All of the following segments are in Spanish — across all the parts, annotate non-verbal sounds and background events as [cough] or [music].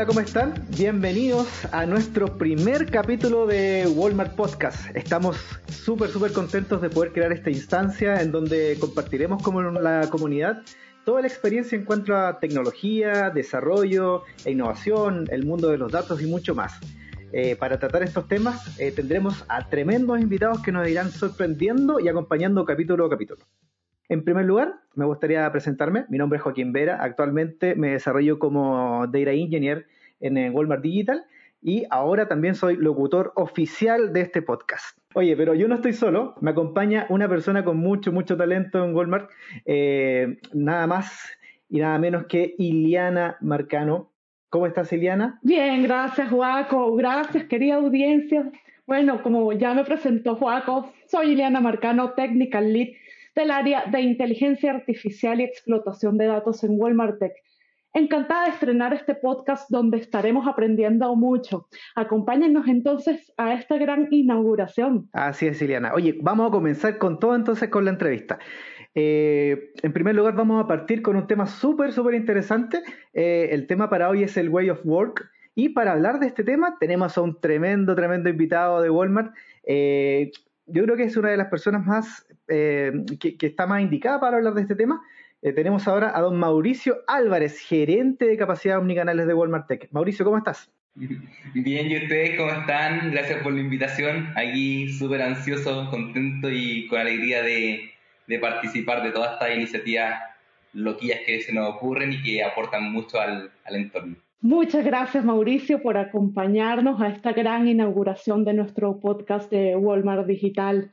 Hola, ¿cómo están? Bienvenidos a nuestro primer capítulo de Walmart Podcast. Estamos súper, súper contentos de poder crear esta instancia en donde compartiremos con la comunidad toda la experiencia en cuanto a tecnología, desarrollo e innovación, el mundo de los datos y mucho más. Eh, para tratar estos temas eh, tendremos a tremendos invitados que nos irán sorprendiendo y acompañando capítulo a capítulo. En primer lugar, me gustaría presentarme. Mi nombre es Joaquín Vera. Actualmente me desarrollo como Data Engineer en Walmart Digital y ahora también soy locutor oficial de este podcast. Oye, pero yo no estoy solo, me acompaña una persona con mucho, mucho talento en Walmart, eh, nada más y nada menos que Iliana Marcano. ¿Cómo estás, Iliana? Bien, gracias, Joaco. Gracias, querida audiencia. Bueno, como ya me presentó Joaco, soy Iliana Marcano, Technical Lead del área de inteligencia artificial y explotación de datos en Walmart Tech. Encantada de estrenar este podcast donde estaremos aprendiendo mucho. Acompáñennos entonces a esta gran inauguración. Así es, Liliana. Oye, vamos a comenzar con todo entonces con la entrevista. Eh, en primer lugar, vamos a partir con un tema súper, súper interesante. Eh, el tema para hoy es el Way of Work. Y para hablar de este tema tenemos a un tremendo, tremendo invitado de Walmart. Eh, yo creo que es una de las personas más eh, que, está más indicada para hablar de este tema. Eh, tenemos ahora a don Mauricio Álvarez, gerente de capacidad omnicanales de Walmart Tech. Mauricio, ¿cómo estás? [laughs] Bien, ¿y ustedes cómo están? Gracias por la invitación. Aquí súper ansioso, contento y con alegría de, participar de todas estas iniciativas loquillas que se nos ocurren y que aportan mucho al entorno. Muchas gracias Mauricio por acompañarnos a esta gran inauguración de nuestro podcast de Walmart Digital.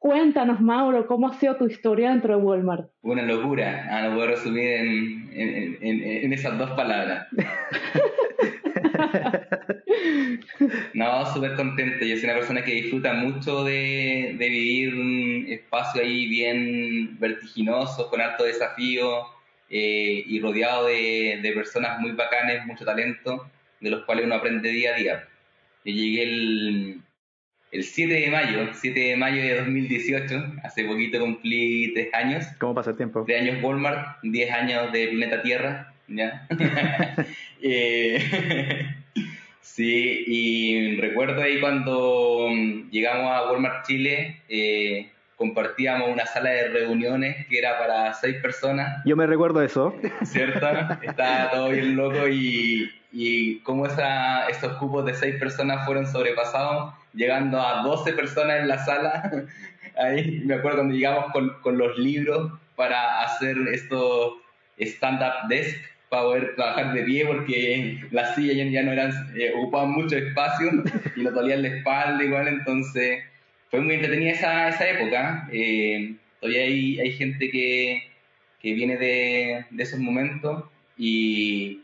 Cuéntanos, Mauro, ¿cómo ha sido tu historia dentro de Walmart? Una locura, ah, lo puedo resumir en, esas dos palabras. [laughs] no, súper contento. Yo soy una persona que disfruta mucho de, de vivir un espacio ahí bien vertiginoso, con alto desafío eh, y rodeado de, personas muy bacanes, mucho talento, de los cuales uno aprende día a día. Yo llegué el, el 7 de mayo, 7 de mayo de 2018, hace poquito cumplí tres años. ¿Cómo pasa el tiempo? Tres años Walmart, 10 años de Planeta Tierra, ¿ya? [laughs] [laughs] Eh, [laughs] sí, y recuerdo ahí cuando llegamos a Walmart Chile, eh, compartíamos una sala de reuniones que era para seis personas. Yo me recuerdo eso. ¿Cierto? Estaba todo bien loco y, y cómo esa, esos cupos de seis personas fueron sobrepasados, llegando a 12 personas en la sala. [laughs] Ahí me acuerdo cuando llegamos con, con los libros para hacer estos stand-up desk para poder trabajar de pie porque las sillas ya no eran, eh, ocupaban mucho espacio [laughs] y nos dolían la espalda igual, entonces fue muy entretenida esa, esa época. Eh, todavía hay, hay gente que, que viene de, de, esos momentos y,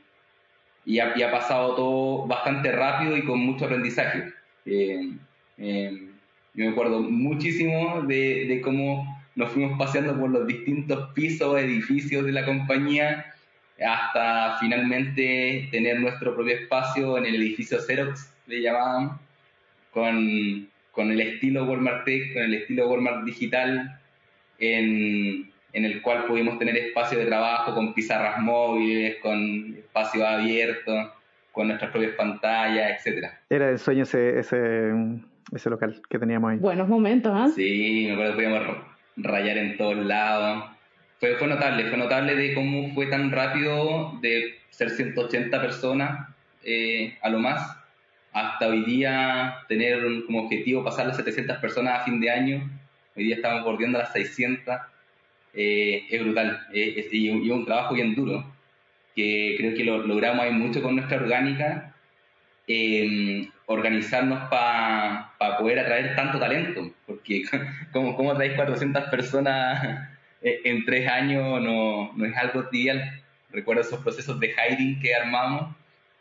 y, ha, ha, pasado todo bastante rápido y con mucho aprendizaje. Eh, eh, yo me acuerdo muchísimo de, de, cómo nos fuimos paseando por los distintos pisos, edificios de la compañía, hasta finalmente tener nuestro propio espacio en el edificio Xerox, le llamaban, con con el estilo Walmart Tech, con el estilo Walmart Digital, en, en el cual pudimos tener espacio de trabajo con pizarras móviles, con espacio abierto, con nuestras propias pantallas, etcétera. Era el sueño ese, ese, ese local que teníamos ahí. Buenos momentos, ¿ah? Sí, me acuerdo que podíamos rayar en todos lados. Fue, fue notable, fue notable de cómo fue tan rápido de ser 180 personas eh, a lo más hasta hoy día tener como objetivo pasar las 700 personas a fin de año. Hoy día estamos bordeando las 600. Eh, es brutal eh, y, un trabajo bien duro que creo que lo logramos hay mucho con nuestra orgánica em, organizarnos para poder atraer tanto talento porque como, como atraéis 400 personas [laughs] en tres años no, no es algo trivial recuerdo esos procesos de hiring que armamos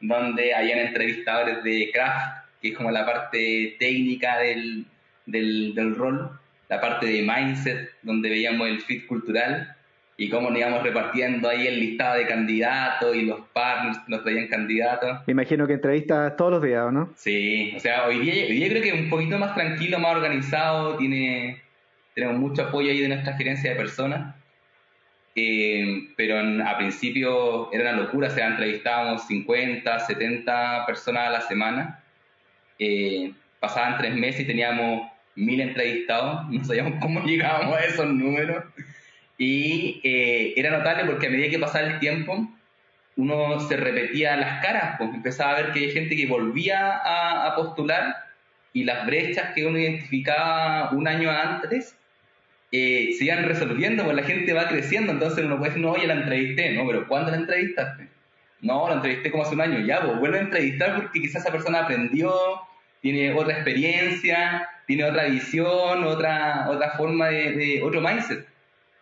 donde habían entrevistadores de craft, que es como la parte técnica del, del, rol, la parte de mindset, donde veíamos el fit cultural y cómo nos íbamos repartiendo ahí el listado de candidatos y los partners nos traían candidatos. Me imagino que entrevistas todos los días, ¿no? Sí, o sea, hoy día, hoy día creo que es un poquito más tranquilo, más organizado, tiene, tenemos mucho apoyo ahí de nuestra gerencia de personas eh, pero a principio era una locura, o sea, entrevistábamos 50, 70 personas a la semana, eh, pasaban tres meses y teníamos mil entrevistados, [laughs] no sabíamos cómo llegábamos a esos números, y eh, era notable porque a medida que pasaba el tiempo, uno se repetía las caras, pues empezaba a ver que hay gente que volvía a, postular y las brechas que uno identificaba un año antes eh, se iban resolviendo, pues la gente va creciendo, entonces uno puede decir, no, oye, la entrevisté, ¿no? Pero ¿cuándo la entrevistaste? No, la entrevisté como hace un año, ya, pues vuelve a entrevistar porque quizás esa persona aprendió, tiene otra experiencia, tiene otra visión, otra, otra forma de, de otro mindset.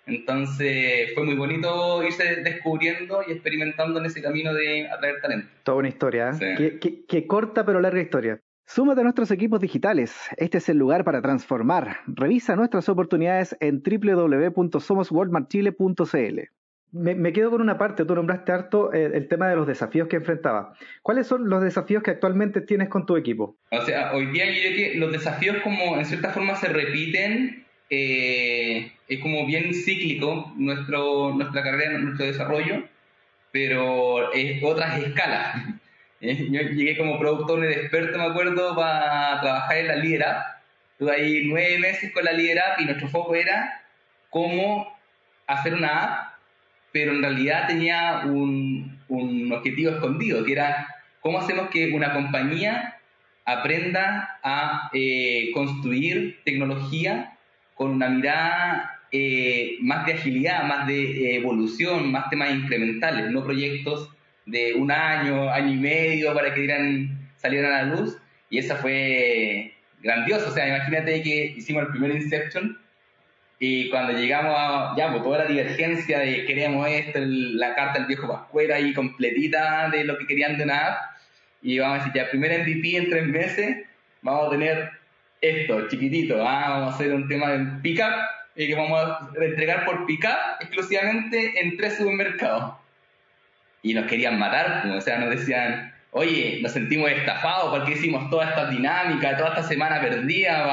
Entonces fue muy bonito irse descubriendo y experimentando en ese camino de atraer talento. Toda una historia, ¿eh? que, corta pero larga historia. Súmate a nuestros equipos digitales. Este es el lugar para transformar. Revisa nuestras oportunidades en www.somoswalmartchile.cl. Me, me, quedo con una parte, tú nombraste harto eh, el tema de los desafíos que enfrentaba. ¿Cuáles son los desafíos que actualmente tienes con tu equipo? O sea, hoy día yo creo que los desafíos como en cierta forma se repiten eh, es como bien cíclico nuestro, nuestra carrera, nuestro desarrollo, pero es otras escalas. Eh, yo llegué como productor experto, me acuerdo, para trabajar en la Líder Estuve ahí nueve meses con la Líder y nuestro foco era cómo hacer una app, pero en realidad tenía un, un objetivo escondido, que era cómo hacemos que una compañía aprenda a eh, construir tecnología con una mirada eh, más de agilidad, más de eh, evolución, más temas incrementales, no proyectos de un año, año y medio para que dieran, salieran a la luz. Y esa fue grandioso. O sea, imagínate que hicimos el primer Inception y cuando llegamos a, ya, pues toda la divergencia de queremos esto, la carta del viejo Pascuera ahí completita de lo que querían de una app, y vamos a decir, ya, primer MVP en tres meses, vamos a tener esto, chiquitito, ah, vamos a hacer un tema de pick-up y que vamos a entregar por pick-up exclusivamente en tres supermercados. Y nos querían matar, o sea, nos decían, oye, nos sentimos estafados porque hicimos toda esta dinámica, toda esta semana perdida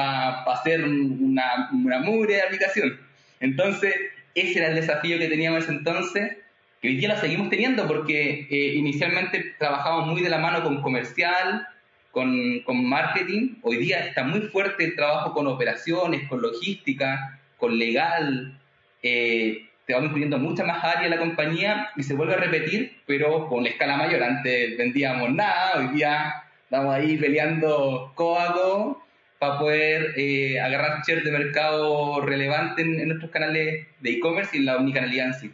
para hacer una, una de aplicación. Entonces, ese era el desafío que teníamos entonces, que hoy día lo seguimos teniendo porque eh, inicialmente trabajamos muy de la mano con comercial, con, con, marketing. Hoy día está muy fuerte el trabajo con operaciones, con logística, con legal. Eh, te vamos incluyendo muchas más áreas de la compañía y se vuelve a repetir, pero con escala mayor. Antes vendíamos nada, hoy día estamos ahí peleando codo para poder eh, agarrar share de mercado relevante en, nuestros canales de e-commerce y en la omnicanalidad en sí.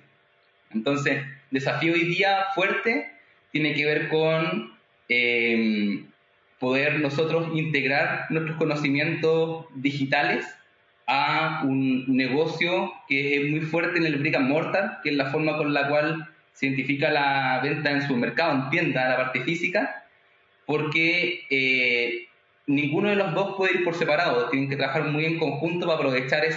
Entonces, desafío hoy día fuerte tiene que ver con eh, poder nosotros integrar nuestros conocimientos digitales un negocio que es muy fuerte en el brick and mortar, que es la forma con la cual se identifica la venta en su mercado, en tienda, la parte física, porque eh, ninguno de los dos puede ir por separado, tienen que trabajar muy en conjunto para aprovechar e,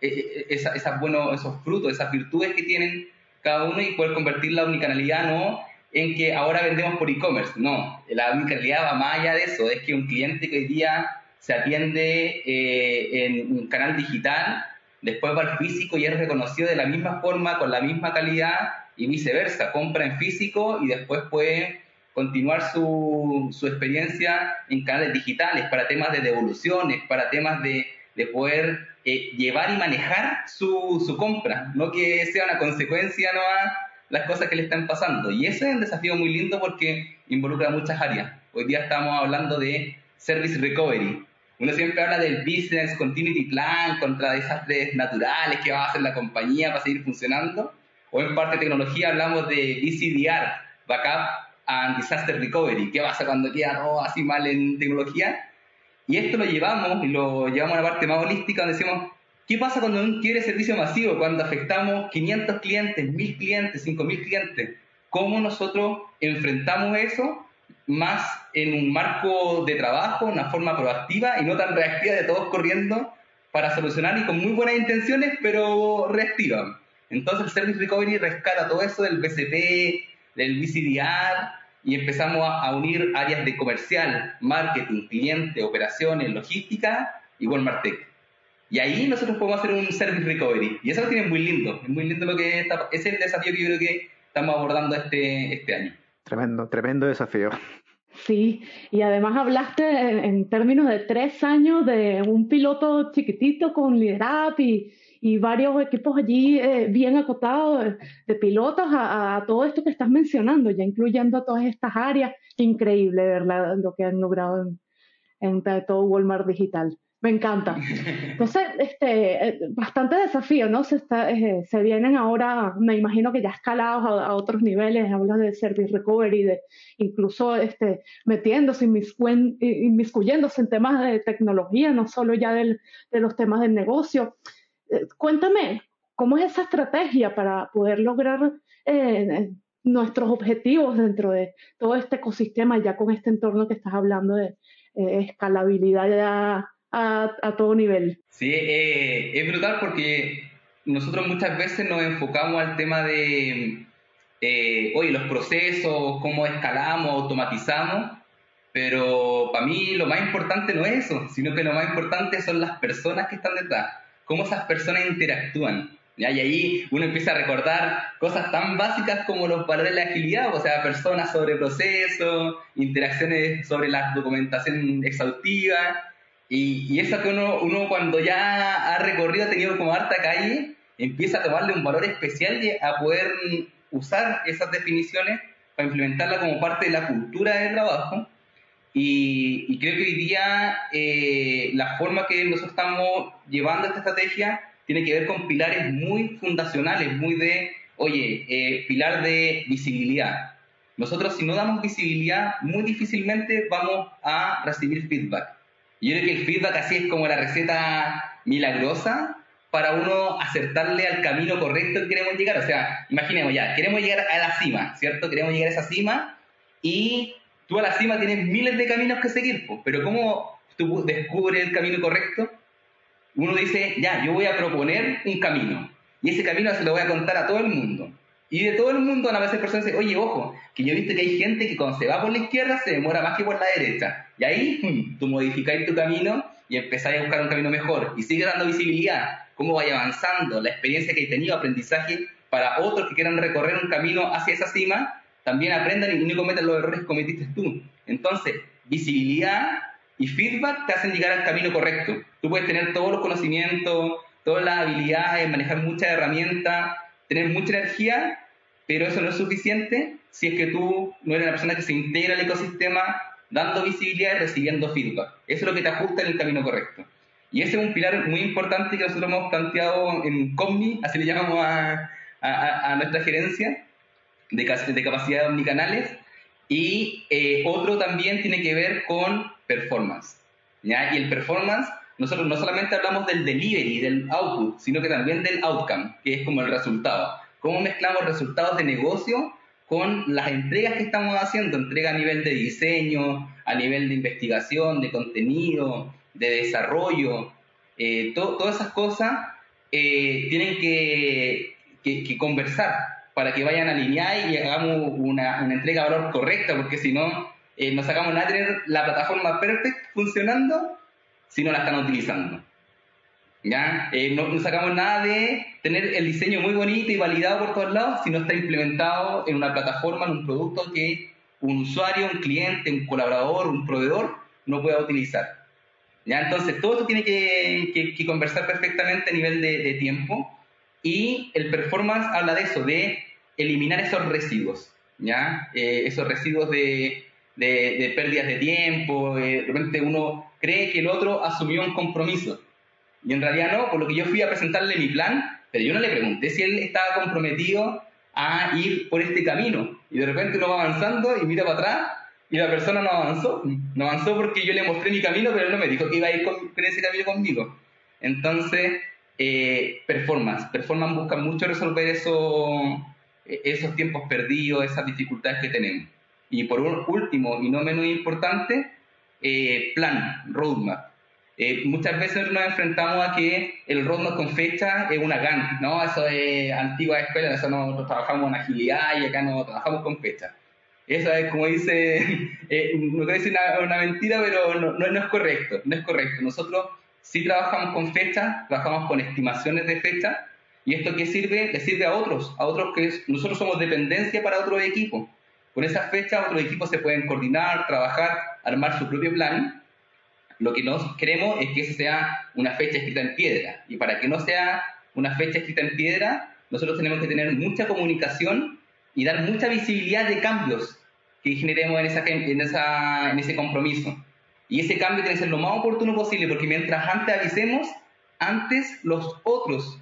e, esa, esos frutos, esas virtudes que tienen cada uno y poder convertir la unicanalidad no en que ahora vendemos por e-commerce. No, la realidad va más allá de eso. Es que un cliente que hoy día se atiende eh, en un canal digital, después va al físico y es reconocido de la misma forma, con la misma calidad y viceversa. Compra en físico y después puede continuar su, su experiencia en canales digitales para temas de devoluciones, para temas de, de poder eh, llevar y manejar su, su compra, no que sea una consecuencia no a las cosas que le están pasando. Y ese es un desafío muy lindo porque involucra muchas áreas. Hoy día estamos hablando de Service Recovery. Uno siempre habla del Business Continuity Plan contra desastres naturales que va a hacer la compañía para seguir funcionando. O en parte de tecnología hablamos de BCDR, Backup and Disaster Recovery. ¿Qué pasa cuando queda todo así mal en tecnología? Y esto lo llevamos y lo llevamos a la parte más holística donde decimos, ¿Qué pasa cuando un quiere servicio masivo? Cuando afectamos 500 clientes, 1000 clientes, 5000 clientes. ¿Cómo nosotros enfrentamos eso más en un marco de trabajo, una forma proactiva y no tan reactiva de todos corriendo para solucionar y con muy buenas intenciones, pero reactiva? Entonces el Service Recovery rescata todo eso del BCP, del BCDR y empezamos a, unir áreas de comercial, marketing, cliente, operaciones, logística y Walmart Tech. Y ahí nosotros podemos hacer un service recovery. Y eso lo tiene muy lindo. Es muy lindo lo que está, es el desafío que yo creo que estamos abordando este, este año. Tremendo, tremendo desafío. Sí, y además hablaste en, términos de tres años de un piloto chiquitito con liderazgo y, varios equipos allí eh, bien acotados de, pilotos a, todo esto que estás mencionando, ya incluyendo todas estas áreas. Increíble, ¿verdad? Lo que han logrado en, en todo Walmart Digital. Me encanta. Entonces, este, eh, bastante desafío, ¿no? Se, está, eh, se vienen ahora, me imagino que ya escalados a, otros niveles, hablas de service recovery, de incluso este, metiéndose, inmiscuyéndose en temas de tecnología, no solo ya del, de los temas del negocio. Eh, cuéntame, ¿cómo es esa estrategia para poder lograr nuestros objetivos dentro de todo este ecosistema, ya con este entorno que estás hablando de escalabilidad ya a, todo nivel. Sí, eh, es brutal porque nosotros muchas veces nos enfocamos al tema de, eh, oye, los procesos, cómo escalamos, automatizamos, pero para mí lo más importante no es eso, sino que lo más importante son las personas que están detrás, cómo esas personas interactúan. Y ahí uno empieza a recordar cosas tan básicas como los valores de la agilidad, o sea, personas sobre procesos, interacciones sobre la documentación exhaustiva, y, y eso que uno, cuando ya ha recorrido, ha tenido como harta calle, empieza a tomarle un valor especial a poder usar esas definiciones para implementarla como parte de la cultura del trabajo. Y, y creo que hoy día eh, la forma que nosotros estamos llevando esta estrategia tiene que ver con pilares muy fundacionales, muy de, oye, eh, pilar de visibilidad. Nosotros si no damos visibilidad, muy difícilmente vamos a recibir feedback. Yo creo que el feedback así es como la receta milagrosa para uno acertarle al camino correcto que queremos llegar. O sea, imaginemos ya, queremos llegar a la cima, ¿cierto? Queremos llegar a esa cima y tú a la cima tienes miles de caminos que seguir, pero ¿cómo tú descubres el camino correcto? Uno dice, ya, yo voy a proponer un camino y ese camino se lo voy a contar a todo el mundo. Y de todo el mundo a veces personas dicen, oye, ojo, que yo he visto que hay gente que cuando se va por la izquierda se demora más que por la derecha. Y ahí [laughs] tú modificáis tu camino y empezáis a buscar un camino mejor. Y sigue dando visibilidad, cómo vaya avanzando, la experiencia que he tenido, aprendizaje, para otros que quieran recorrer un camino hacia esa cima, también aprendan y no cometan los errores que cometiste tú. Entonces, visibilidad y feedback te hacen llegar al camino correcto. Tú puedes tener todos los conocimientos, todas las habilidades, manejar muchas herramientas, tener mucha energía, pero eso no es suficiente si es que tú no eres una persona que se integra al ecosistema dando visibilidad y recibiendo feedback. Eso es lo que te ajusta en el camino correcto. Y ese es un pilar muy importante que nosotros hemos planteado en Comni, así le llamamos a, a, nuestra gerencia de, de capacidad omnicanales. Y eh, otro también tiene que ver con performance. ¿ya? Y el performance nosotros no solamente hablamos del delivery, del output, sino que también del outcome, que es como el resultado. ¿Cómo mezclamos resultados de negocio con las entregas que estamos haciendo? Entrega a nivel de diseño, a nivel de investigación, de contenido, de desarrollo. Eh, todas esas cosas eh, tienen que, conversar para que vayan alineadas y hagamos una, una entrega de valor correcta, porque si no, eh, no sacamos nada tener la plataforma perfecta funcionando si no la están utilizando. ¿Ya? Eh, no, sacamos nada de tener el diseño muy bonito y validado por todos lados si no está implementado en una plataforma, en un producto que un usuario, un cliente, un colaborador, un proveedor no pueda utilizar. ¿Ya? Entonces, todo esto tiene que, que, conversar perfectamente a nivel de, tiempo y el performance habla de eso, de eliminar esos residuos, ¿ya? Eh, esos residuos de, de, pérdidas de tiempo, eh, de repente uno cree que el otro asumió un compromiso. Y en realidad no, por lo que yo fui a presentarle mi plan, pero yo no le pregunté si él estaba comprometido a ir por este camino. Y de repente uno va avanzando y mira para atrás y la persona no avanzó. No avanzó porque yo le mostré mi camino, pero él no me dijo que iba a ir con, ese camino conmigo. Entonces, eh, performance. Performance busca mucho resolver eso, esos tiempos perdidos, esas dificultades que tenemos. Y por último, y no menos importante, eh, plan, roadmap. Eh, muchas veces nos enfrentamos a que el roadmap con fecha es una GAN, ¿no? Eso es antigua escuela, eso no, trabajamos en agilidad y acá no trabajamos con fecha. Eso es como dice, [laughs] eh, no quiero decir una, mentira, pero no, no, es correcto, no es correcto. Nosotros sí trabajamos con fechas, trabajamos con estimaciones de fechas, ¿y esto qué sirve? Le sirve a otros, a otros que nosotros somos dependencia para otros equipos. Con esas fechas otros equipos se pueden coordinar, trabajar, armar su propio plan. Lo que nos queremos es que esa sea una fecha escrita en piedra. Y para que no sea una fecha escrita en piedra, nosotros tenemos que tener mucha comunicación y dar mucha visibilidad de cambios que generemos en, en ese compromiso. Y ese cambio tiene que ser lo más oportuno posible, porque mientras antes avisemos, antes los otros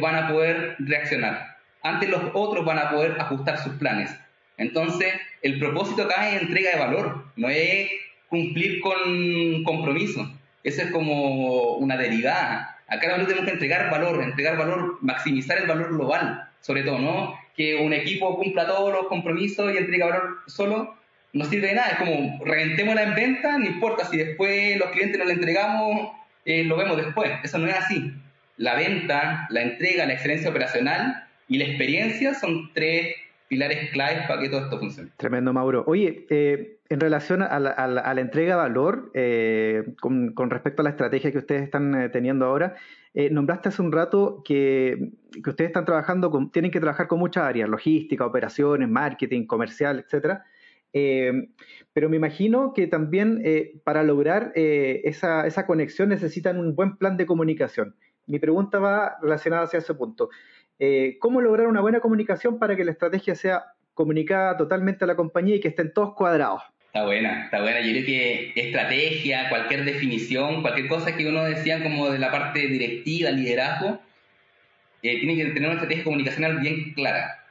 van a poder reaccionar. Antes los otros van a poder ajustar sus planes. Entonces, el propósito acá es entrega de valor, no es cumplir con compromiso. Eso es como una derivada. Acá nosotros tenemos que entregar valor, entregar valor, maximizar el valor global, sobre todo, ¿no? Que un equipo cumpla todos los compromisos y entrega valor solo no sirve de nada. Es como reventémosla en venta, no importa si después los clientes no la entregamos, eh, lo vemos después. Eso no es así. La venta, la entrega, la excelencia operacional y la experiencia son tres pilares claves para que todo esto funcione. Tremendo, Mauro. Oye, eh, en relación a la, entrega de valor, eh, con, respecto a la estrategia que ustedes están eh, teniendo ahora, nombraste hace un rato que, ustedes están trabajando, con, tienen que trabajar con muchas áreas, logística, operaciones, marketing, comercial, etcétera. pero me imagino que también para lograr esa, esa conexión necesitan un buen plan de comunicación. Mi pregunta va relacionada hacia ese punto. Eh, cómo lograr una buena comunicación para que la estrategia sea comunicada totalmente a la compañía y que estén todos cuadrados. Está buena, está buena. Yo creo que estrategia, cualquier definición, cualquier cosa que uno decía como de la parte directiva, liderazgo, eh, tiene que tener una estrategia comunicacional bien clara.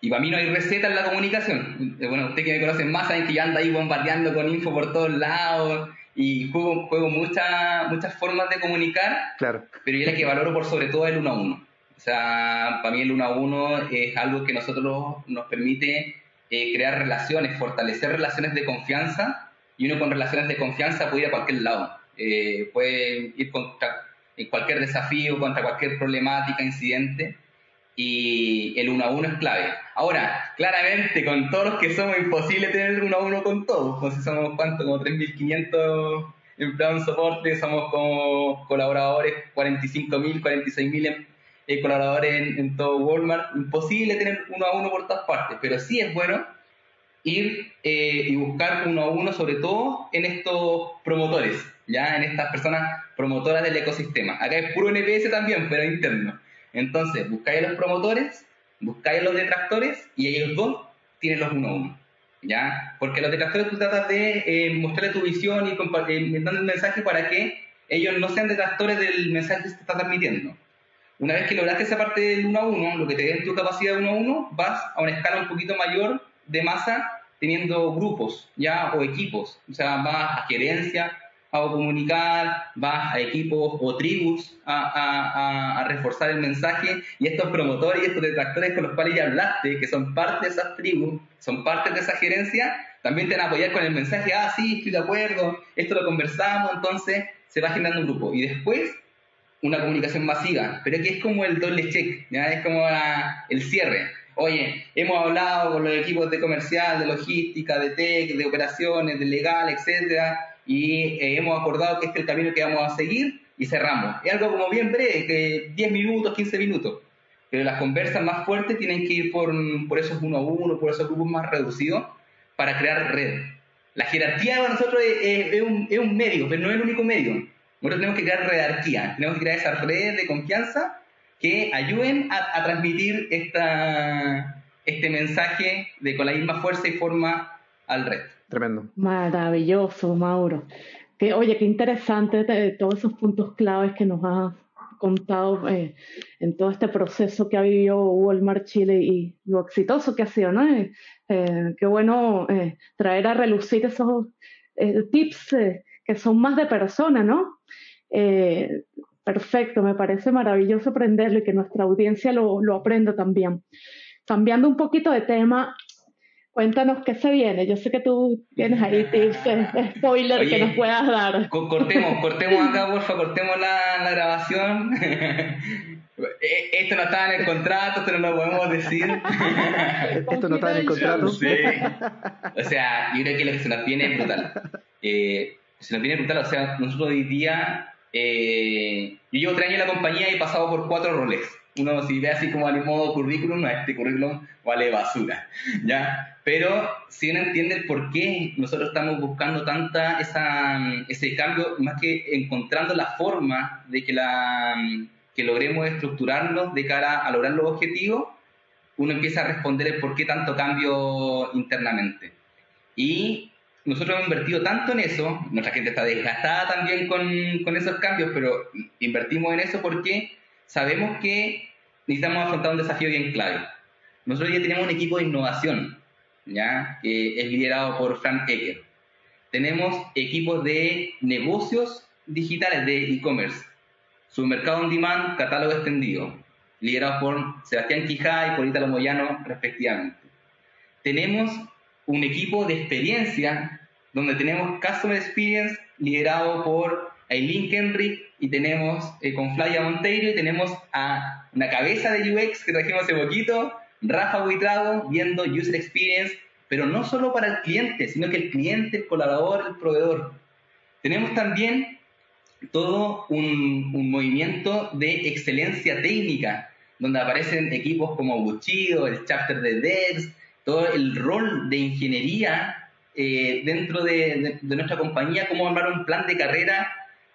Y para mí no hay receta en la comunicación. Eh, bueno, usted que me conoce más saben que yo ando ahí bombardeando con info por todos lados y juego, juego muchas muchas formas de comunicar, claro. pero yo la que valoro por sobre todo el uno a uno. O sea, para mí el uno a uno es algo que nosotros nos permite eh, crear relaciones, fortalecer relaciones de confianza y uno con relaciones de confianza puede ir a cualquier lado. Eh, puede ir contra cualquier desafío, contra cualquier problemática, incidente y el uno a uno es clave. Ahora, claramente, con todos los que somos, imposible tener uno a uno con todos, pues si somos cuánto, como 3.500 empleados en soporte, somos como colaboradores 45.000, 46.000 eh, colaboradores en, todo Walmart, imposible tener uno a uno por todas partes, pero sí es bueno ir eh, y buscar uno a uno, sobre todo en estos promotores, ya en estas personas promotoras del ecosistema. Acá es puro NPS también, pero interno. Entonces, buscáis a los promotores, buscáis a los detractores y ellos dos tienen los uno a uno. ¿Ya? Porque los detractores tú tratas de eh, mostrarle tu visión y compartir, el mensaje para que ellos no sean detractores del mensaje que se está transmitiendo. Una vez que lograste esa parte del 1 a 1, lo que te dé tu capacidad de 1 a 1, vas a una escala un poquito mayor de masa teniendo grupos ya o equipos. O sea, vas a gerencia, a comunicar, vas a equipos o tribus a, a, reforzar el mensaje y estos promotores y estos detractores con los cuales ya hablaste, que son parte de esas tribus, son parte de esa gerencia, también te van a apoyar con el mensaje, ah, sí, estoy de acuerdo, esto lo conversamos, entonces se va generando un grupo. Y después una comunicación masiva, pero que es como el doble check, ¿ya? es como el cierre. Oye, hemos hablado con los equipos de comercial, de logística, de tech, de operaciones, de legal, etcétera, y eh, hemos acordado que este es el camino que vamos a seguir y cerramos. Es algo como bien breve, que 10 minutos, 15 minutos. Pero las conversas más fuertes tienen que ir por, por esos uno a uno, por esos grupos más reducidos, para crear red. La jerarquía para nosotros es, un, es un medio, pero no es el único medio. Nosotros tenemos que crear redarquía, tenemos que crear esas redes de confianza que ayuden a, transmitir esta, este mensaje de con la misma fuerza y forma al resto. Tremendo. Maravilloso, Mauro. Que, oye, qué interesante todos esos puntos claves que nos has contado eh, en todo este proceso que ha vivido Walmart Chile y lo exitoso que ha sido, ¿no? Eh, eh, qué bueno traer a relucir esos tips que son más de persona, ¿no? Eh, perfecto, me parece maravilloso aprenderlo y que nuestra audiencia lo, lo aprenda también. Cambiando un poquito de tema, cuéntanos qué se viene. Yo sé que tú tienes ahí tips, eh, spoiler que nos puedas dar. Cortemos, cortemos acá, porfa, cortemos la, la grabación. [laughs] E, esto no estaba en el contrato, esto no lo podemos decir. [laughs] esto no estaba en el contrato. Sí. O sea, yo creo que lo que se nos viene es brutal. Eh, se nos viene brutal. O sea, nosotros hoy día eh, yo llevo tres años en la compañía y he pasado por cuatro roles. Uno, si ve así como al modo currículum, este currículum vale basura, [laughs] ¿ya? Pero si uno entiende por qué nosotros estamos buscando tanta esa, ese cambio, más que encontrando la forma de que, la, que logremos estructurarnos de cara a lograr los objetivos, uno empieza a responder el por qué tanto cambio internamente. Y nosotros hemos invertido tanto en eso, nuestra gente está desgastada también con, esos cambios, pero invertimos en eso porque sabemos que necesitamos afrontar un desafío bien clave. Nosotros ya tenemos un equipo de innovación, ¿ya? que es liderado por Frank Ecker. Tenemos equipos de negocios digitales de e-commerce, submercado on demand, catálogo extendido, liderados por Sebastián Quijá y por Italo Moyano respectivamente. Tenemos un equipo de experiencia donde tenemos Customer Experience liderado por Aileen Kenrick y tenemos eh, con Flaya Monteiro y tenemos a una cabeza de UX que trajimos hace poquito, Rafa Buitrago, viendo User Experience, pero no solo para el cliente, sino que el cliente, el colaborador, el proveedor. Tenemos también todo un, movimiento de excelencia técnica, donde aparecen equipos como Buchido, el chapter de Devs, todo el rol de ingeniería eh, dentro de, nuestra compañía, cómo armar un plan de carrera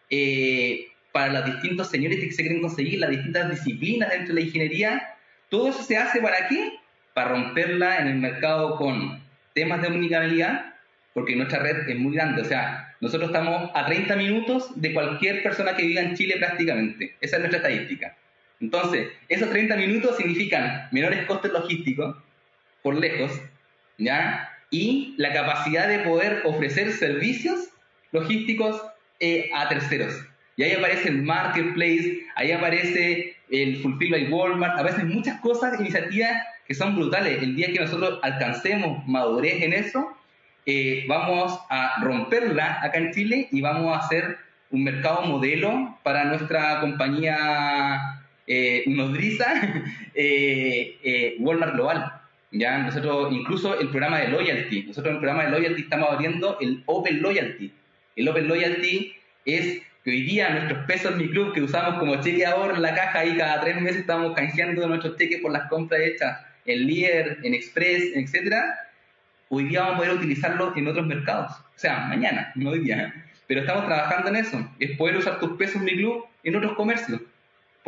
eh, para los distintos señores que se quieren conseguir, las distintas disciplinas dentro de la ingeniería. Todo eso se hace para qué? Para romperla en el mercado con temas de omnicanalidad, porque nuestra red es muy grande. O sea, nosotros estamos a 30 minutos de cualquier persona que viva en Chile prácticamente. Esa es nuestra estadística. Entonces, esos 30 minutos significan menores costes logísticos, por lejos, ¿ya? Y la capacidad de poder ofrecer servicios logísticos eh, a terceros. Y ahí aparece el marketplace, ahí aparece el Fulfill by Walmart, aparecen muchas cosas, iniciativas que son brutales. El día que nosotros alcancemos madurez en eso, eh, vamos a romperla acá en Chile y vamos a hacer un mercado modelo para nuestra compañía eh, nodriza, [laughs] eh, Walmart Global. Ya, nosotros, incluso el programa de loyalty, nosotros en el programa de loyalty estamos abriendo el Open Loyalty. El Open Loyalty es que hoy día nuestros pesos mi club que usamos como cheque ahorro en la caja y cada tres meses estamos canjeando nuestros cheques por las compras hechas en Lear, en Express, etcétera, hoy día vamos a poder utilizarlo en otros mercados. O sea, mañana, no hoy día. Pero estamos trabajando en eso. Es poder usar tus pesos mi club en otros comercios.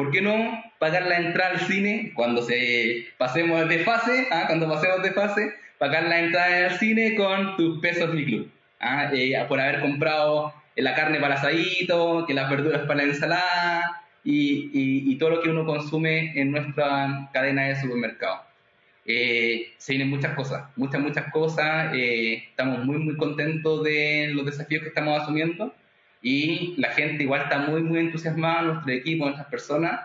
¿Por qué no pagar la entrada al cine cuando se pasemos de fase? ¿ah? Cuando pasemos de fase, pagar la entrada al cine con tus pesos mi club. ¿ah? Eh, por haber comprado la carne para asadito, que las verduras para la ensalada y, todo lo que uno consume en nuestra cadena de supermercado. Eh, se vienen muchas cosas, muchas, muchas cosas. Eh, estamos muy, muy contentos de los desafíos que estamos asumiendo y la gente igual está muy, muy entusiasmada, nuestro equipo, nuestras personas,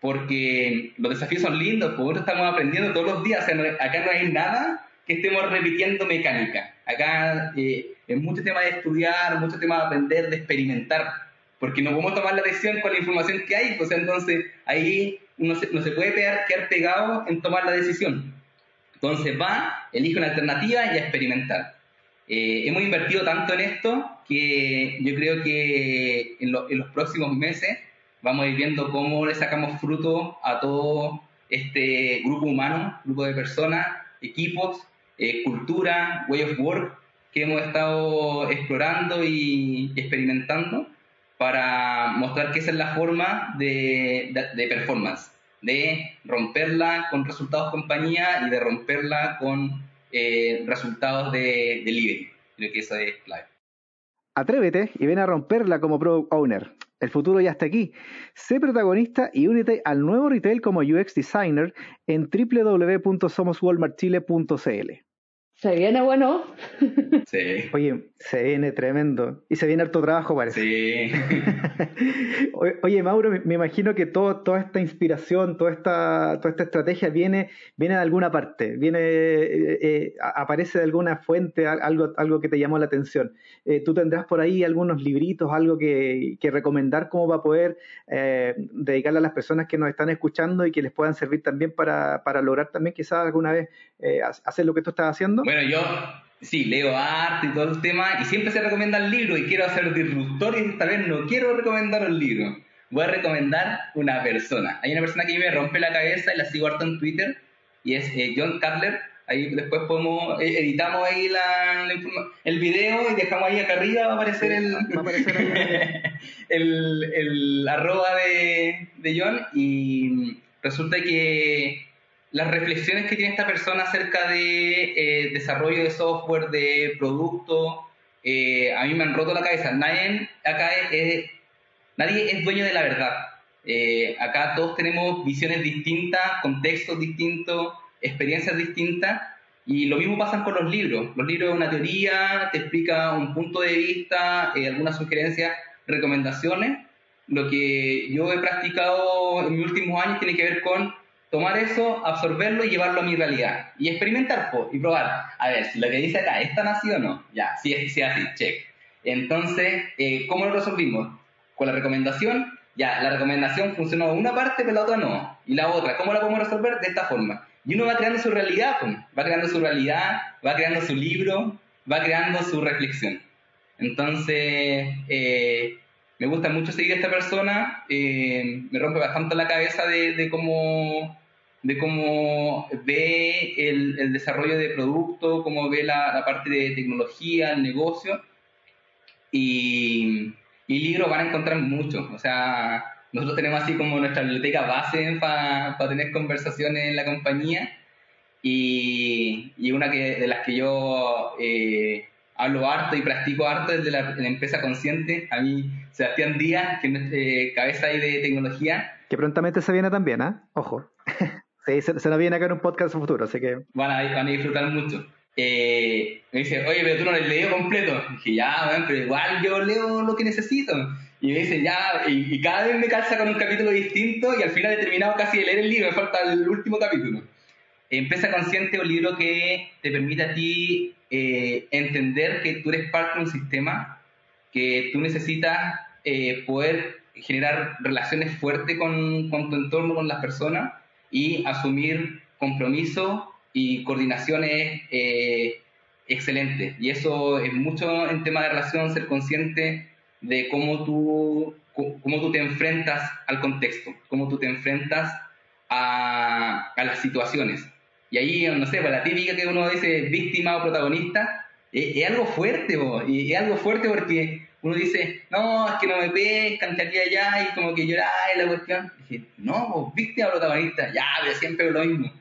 porque los desafíos son lindos, porque estamos aprendiendo todos los días, acá no hay nada que estemos repitiendo mecánica, acá eh, es mucho tema de estudiar, mucho tema de aprender, de experimentar, porque no podemos tomar la decisión con la información que hay, pues entonces ahí no se, no se puede quedar pegado en tomar la decisión. Entonces va, elige una alternativa y a experimentar. Eh, hemos invertido tanto en esto que yo creo que en, los próximos meses vamos a ir viendo cómo le sacamos fruto a todo este grupo humano, grupo de personas, equipos, eh, cultura, way of work que hemos estado explorando y experimentando para mostrar que esa es la forma de, de performance, de romperla con resultados compañía y de romperla con eh, resultados de delivery. Que es. Atrévete y ven a romperla como Product Owner. El futuro ya está aquí. Sé protagonista y únete al nuevo retail como UX Designer en www.somoswalmartchile.cl. Se viene bueno. [laughs] Sí. Oye, se viene tremendo. Y se viene harto trabajo, parece. Sí. [laughs] Oye, Mauro, me imagino que todo, toda esta inspiración, toda esta, toda esta estrategia viene, viene de alguna parte, viene, eh, eh, aparece de alguna fuente, algo, algo que te llamó la atención. Eh, tú tendrás por ahí algunos libritos, algo que, que recomendar cómo va a poder dedicarle a las personas que nos están escuchando y que les puedan servir también para, para lograr también quizás alguna vez hacer lo que tú estás haciendo. Bueno, yo sí, leo arte y todo el tema, y siempre se recomienda el libro, y quiero hacer disruptor, y esta vez no quiero recomendar el libro. Voy a recomendar una persona. Hay una persona que me rompe la cabeza y la sigo harto en Twitter, y es eh, John Cutler. Ahí después podemos, eh, editamos ahí la, el video y dejamos ahí acá arriba, va a aparecer el, [laughs] el, el, arroba de, de John, y resulta que las reflexiones que tiene esta persona acerca de eh, desarrollo de software, de producto, eh, a mí me han roto la cabeza. Nadie es, es dueño de la verdad. Eh, acá todos tenemos visiones distintas, contextos distintos, experiencias distintas, y lo mismo pasa con los libros. Los libros, una teoría, te explica un punto de vista, algunas sugerencias, recomendaciones. Lo que yo he practicado en mis últimos años tiene que ver con tomar eso, absorberlo y llevarlo a mi realidad. Y experimentar y probar. A ver, si lo que dice acá es tan así o no. Ya, si es, así, check. Entonces, eh, ¿cómo lo resolvimos? Con la recomendación, ya, la recomendación funcionó una parte, pero la otra no. Y la otra, ¿cómo la podemos resolver? De esta forma. Y uno va creando su realidad, va creando su realidad, va creando su libro, va creando su reflexión. Entonces, eh, me gusta mucho seguir a esta persona, eh, me rompe bastante la cabeza de, cómo, ve el, desarrollo de producto, cómo ve la, parte de tecnología, el negocio. Y, y libros van a encontrar mucho. O sea, nosotros tenemos así como nuestra biblioteca base para tener conversaciones en la compañía. Y, una de las que yo eh, hablo harto y practico harto desde la, empresa consciente. A mí, Sebastián Díaz, que es eh, cabeza ahí de tecnología. Que prontamente se viene también, ¿ah? Ojo. [laughs] sí, se, se, nos viene acá en un podcast futuro, así que... Van a, van a disfrutar mucho. Eh, me dice, oye, pero tú no lo has leído completo. dije, ya, pero igual yo leo lo que necesito. Y me dice, ya, y, y, cada vez me calza con un capítulo distinto y al final he terminado casi de leer el libro, me falta el último capítulo. Empresa Consciente es un libro que te permite a ti eh, entender que tú eres parte de un sistema, que tú necesitas eh, poder generar relaciones fuertes con, con, tu entorno, con las personas y asumir compromisos y coordinaciones eh, excelentes. Y eso es mucho en tema de relación, ser consciente de cómo tú, cómo tú te enfrentas al contexto, cómo tú te enfrentas a, a las situaciones. Y ahí, no sé, pues, la típica que uno dice víctima o protagonista, es, algo fuerte, y es algo fuerte porque uno dice, no, es que no me pescan, que aquí allá, y como que lloráis la cuestión. Dije, no, víctima o protagonista, ya, pero siempre lo mismo.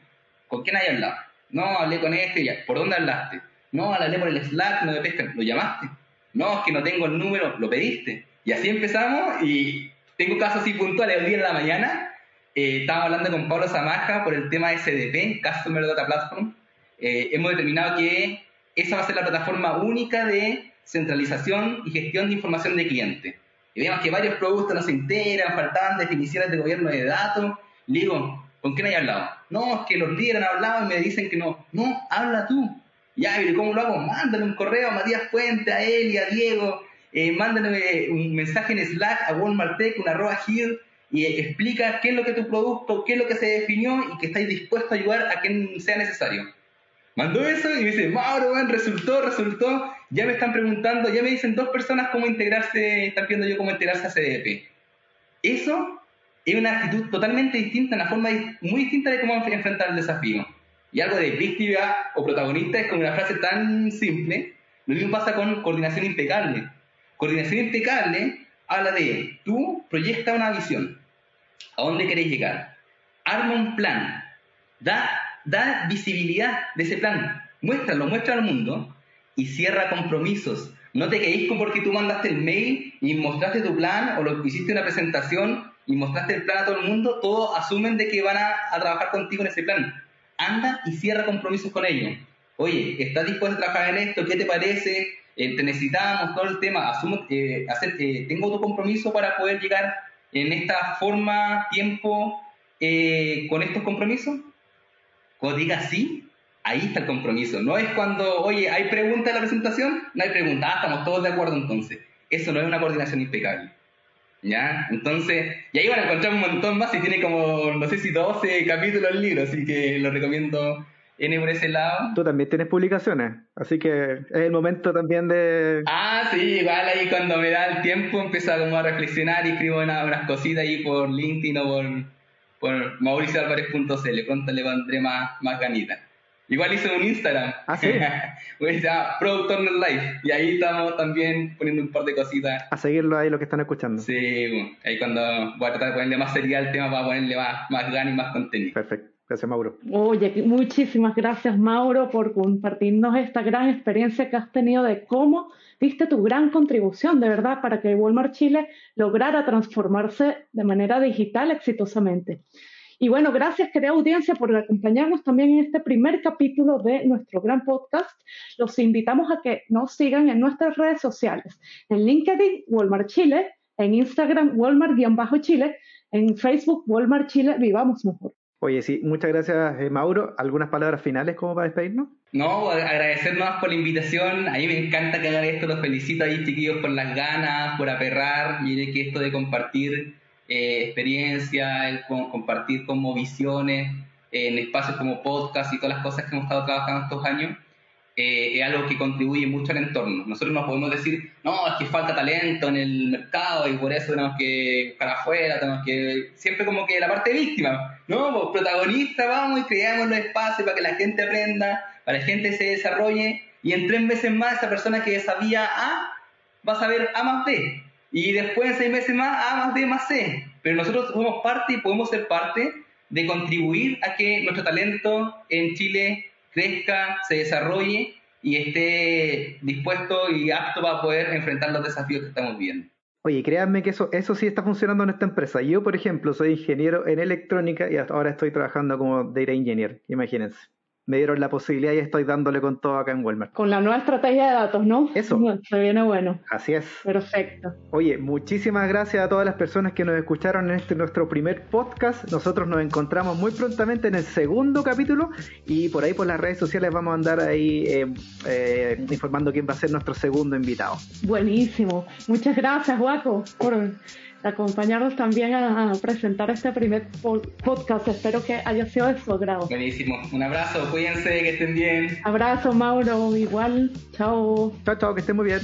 ¿Con quién hay hablado? No, hablé con este, ya. ¿Por dónde hablaste? No, hablé por el Slack, no me pescan. ¿Lo llamaste? No, es que no tengo el número, lo pediste. Y así empezamos, y tengo casos así puntuales, el día de la mañana, eh, hablando con Pablo Zamaja por el tema SDP, Customer Data Platform. Eh, hemos determinado que esa va a ser la plataforma única de centralización y gestión de información de cliente. Y vemos que varios productos no se integran, faltaban definiciones de gobierno de datos. Le digo, ¿con quién hay hablado? No, es que los líderes han hablado y me dicen que no. No, habla tú. Ya, ¿y cómo lo hago? Mándale un correo a Matías Puente, a y a Diego. Eh, mándale un mensaje en Slack a Walmart Tech, una arroba here y explica qué es lo que tu producto, qué es lo que se definió y que estáis dispuestos a ayudar a quien sea necesario. Mandó eso y me dice, Mauro, resultó, resultó. Ya me están preguntando, ya me dicen dos personas cómo integrarse, están viendo yo cómo integrarse a CDP. Eso es una actitud totalmente distinta, una forma muy distinta de cómo enfrentar el desafío. Y algo de víctima o protagonista es como una frase tan simple. Lo mismo pasa con coordinación impecable. Coordinación impecable habla de tú proyecta una visión. ¿A dónde querés llegar? Arma un plan. Da, da visibilidad de ese plan. Muéstralo, muestra al mundo y cierra compromisos. No te quedéis con porque tú mandaste el mail y mostraste tu plan o lo hiciste una presentación y mostraste el plan a todo el mundo, todos asumen de que van a, trabajar contigo en ese plan. Anda y cierra compromisos con ellos. Oye, ¿estás dispuesto a trabajar en esto? ¿Qué te parece? Eh, te necesitamos todo el tema, eh, eh, tengo tu compromiso para poder llegar en esta forma, tiempo, con estos compromisos. Cuando diga ahí está el compromiso. No es cuando, oye, ¿hay pregunta en la presentación? No hay pregunta, ah, estamos todos de acuerdo entonces. Eso no es una coordinación impecable. ¿Ya? Entonces, y ahí van a encontrar un montón más y tiene como, no sé si 12 capítulos el libro, así que lo recomiendo viene por ese lado. Tú también tienes publicaciones, así que es el momento también de... Ah, sí, igual ahí cuando me da el tiempo empiezo a, como a reflexionar y escribo unas, cositas ahí por LinkedIn o por, por mauricioalvarez.cl, pronto le pondré más, más ganitas. Igual hice un Instagram. Ah, sí. [laughs] se llama Life. Y ahí estamos también poniendo un par de cositas. A seguirlo ahí lo que están escuchando. Sí, ahí cuando voy a tratar de ponerle más serial al tema para ponerle más, más ganas y más contenido. Perfecto. Gracias, Mauro. Oye, muchísimas gracias, Mauro, por compartirnos esta gran experiencia que has tenido de cómo diste tu gran contribución, de verdad, para que Walmart Chile lograra transformarse de manera digital exitosamente. Y bueno, gracias, querida audiencia, por acompañarnos también en este primer capítulo de nuestro gran podcast. Los invitamos a que nos sigan en nuestras redes sociales, en LinkedIn, Walmart Chile, en Instagram, Walmart-Chile, en Facebook, Walmart Chile, Vivamos Mejor. Oye, sí, muchas gracias, eh, Mauro. ¿Algunas palabras finales como para despedirnos? No, agradecer más por la invitación. A mí me encanta que hagan esto. Los felicito ahí, chiquillos, por las ganas, por aperrar. Mire que esto de compartir eh, experiencia, el compartir como visiones en espacios como podcast y todas las cosas que hemos estado trabajando estos años, eh, es algo que contribuye mucho al entorno. Nosotros no podemos decir, no, es que falta talento en el mercado y por eso tenemos que buscar afuera, tenemos que, siempre como que la parte víctima, no, pues protagonista, vamos y creamos los espacios para que la gente aprenda, para que la gente se desarrolle y en tres meses más esa persona que sabía A va a saber A más B y después en seis meses más A más B más C. Pero nosotros somos parte y podemos ser parte de contribuir a que nuestro talento en Chile crezca, se desarrolle y esté dispuesto y apto para poder enfrentar los desafíos que estamos viendo. Oye, créanme que eso, eso sí está funcionando en esta empresa. Yo, por ejemplo, soy ingeniero en electrónica y ahora estoy trabajando como data engineer, imagínense me dieron la posibilidad y estoy dándole con todo acá en Walmart. Con la nueva estrategia de datos, ¿no? Eso. [laughs] Se viene bueno. Así es. Perfecto. Oye, muchísimas gracias a todas las personas que nos escucharon en este nuestro primer podcast. Nosotros nos encontramos muy prontamente en el segundo capítulo y por ahí por las redes sociales vamos a andar ahí eh, eh, informando quién va a ser nuestro segundo invitado. Buenísimo. Muchas gracias, Guaco, por acompañarnos también a, presentar este primer podcast. Espero que haya sido de su agrado. Buenísimo. Un abrazo, cuídense, que estén bien. Abrazo, Mauro, igual. Chao. Chao, chao, que estén muy bien.